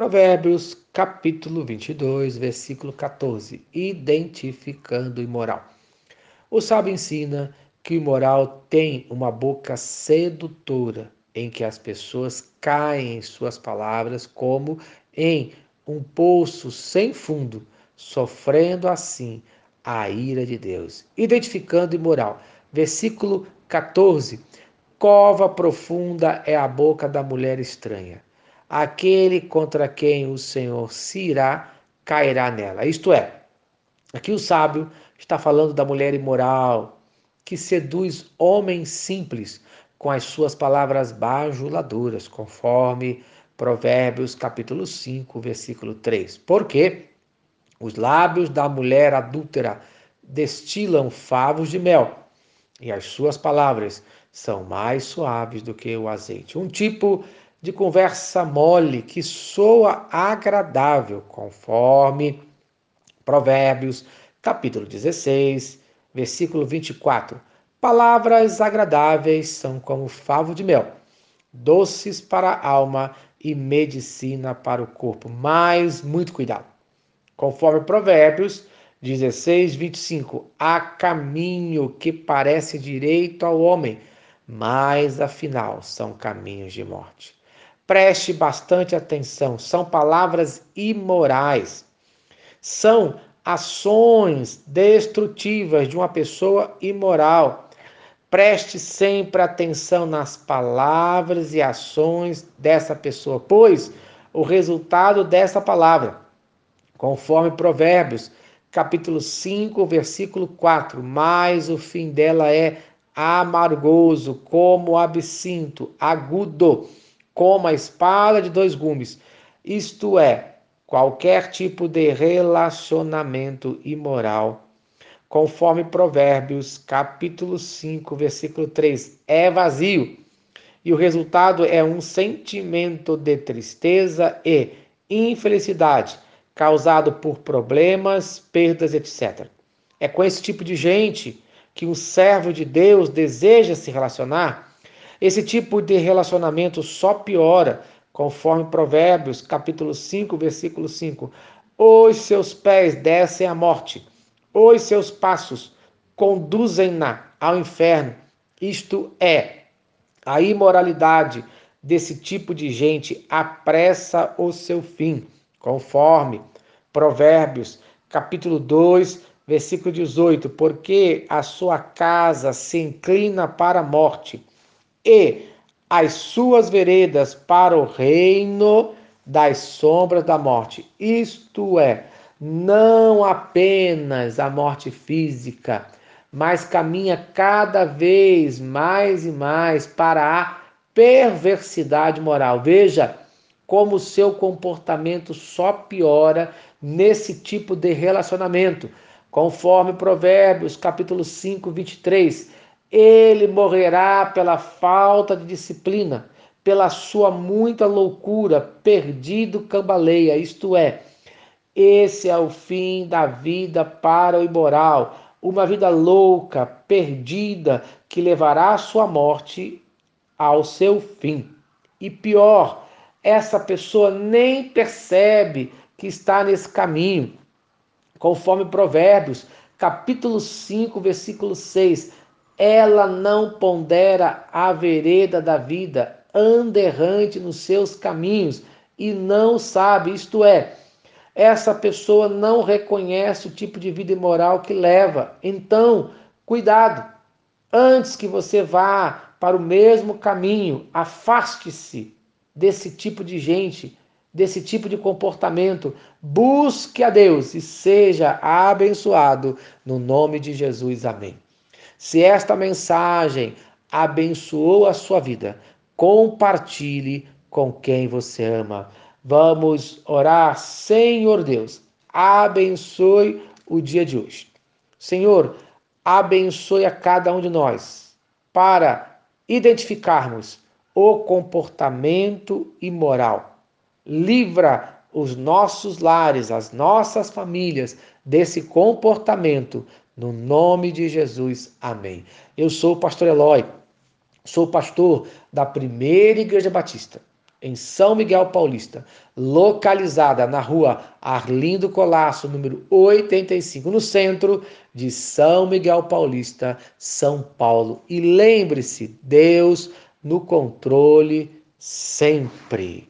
Provérbios, capítulo 22, versículo 14. Identificando o imoral. O sábio ensina que o imoral tem uma boca sedutora, em que as pessoas caem em suas palavras como em um poço sem fundo, sofrendo assim a ira de Deus. Identificando o imoral. Versículo 14. Cova profunda é a boca da mulher estranha aquele contra quem o Senhor se irá cairá nela. Isto é, aqui o sábio está falando da mulher imoral que seduz homens simples com as suas palavras bajuladoras, conforme Provérbios capítulo 5, versículo 3. Porque os lábios da mulher adúltera destilam favos de mel, e as suas palavras são mais suaves do que o azeite. Um tipo de conversa mole que soa agradável, conforme Provérbios, capítulo 16, versículo 24. Palavras agradáveis são como favo de mel, doces para a alma e medicina para o corpo. Mas muito cuidado. Conforme Provérbios 16, 25. Há caminho que parece direito ao homem, mas afinal são caminhos de morte. Preste bastante atenção, são palavras imorais. São ações destrutivas de uma pessoa imoral. Preste sempre atenção nas palavras e ações dessa pessoa, pois o resultado dessa palavra, conforme Provérbios, capítulo 5, versículo 4, mas o fim dela é amargoso, como absinto, agudo como a espada de dois gumes, isto é, qualquer tipo de relacionamento imoral. Conforme Provérbios, capítulo 5, versículo 3, é vazio. E o resultado é um sentimento de tristeza e infelicidade causado por problemas, perdas, etc. É com esse tipo de gente que um servo de Deus deseja se relacionar esse tipo de relacionamento só piora, conforme Provérbios, capítulo 5, versículo 5. Os seus pés descem à morte, os seus passos conduzem-na ao inferno. Isto é, a imoralidade desse tipo de gente apressa o seu fim, conforme Provérbios, capítulo 2, versículo 18, porque a sua casa se inclina para a morte e as suas veredas para o reino das sombras da morte. Isto é, não apenas a morte física, mas caminha cada vez mais e mais para a perversidade moral. Veja como o seu comportamento só piora nesse tipo de relacionamento. Conforme Provérbios, capítulo 5, 23, ele morrerá pela falta de disciplina, pela sua muita loucura, perdido cambaleia, isto é, esse é o fim da vida para o imoral, uma vida louca, perdida, que levará a sua morte ao seu fim. E pior, essa pessoa nem percebe que está nesse caminho. Conforme Provérbios, capítulo 5, versículo 6, ela não pondera a vereda da vida, anda errante nos seus caminhos e não sabe, isto é, essa pessoa não reconhece o tipo de vida imoral que leva. Então, cuidado, antes que você vá para o mesmo caminho, afaste-se desse tipo de gente, desse tipo de comportamento. Busque a Deus e seja abençoado no nome de Jesus. Amém. Se esta mensagem abençoou a sua vida, compartilhe com quem você ama. Vamos orar, Senhor Deus, abençoe o dia de hoje. Senhor, abençoe a cada um de nós para identificarmos o comportamento imoral. Livra os nossos lares, as nossas famílias desse comportamento no nome de Jesus, amém. Eu sou o pastor Eloy, sou pastor da primeira Igreja Batista em São Miguel Paulista, localizada na rua Arlindo Colasso, número 85, no centro de São Miguel Paulista, São Paulo. E lembre-se, Deus no controle sempre.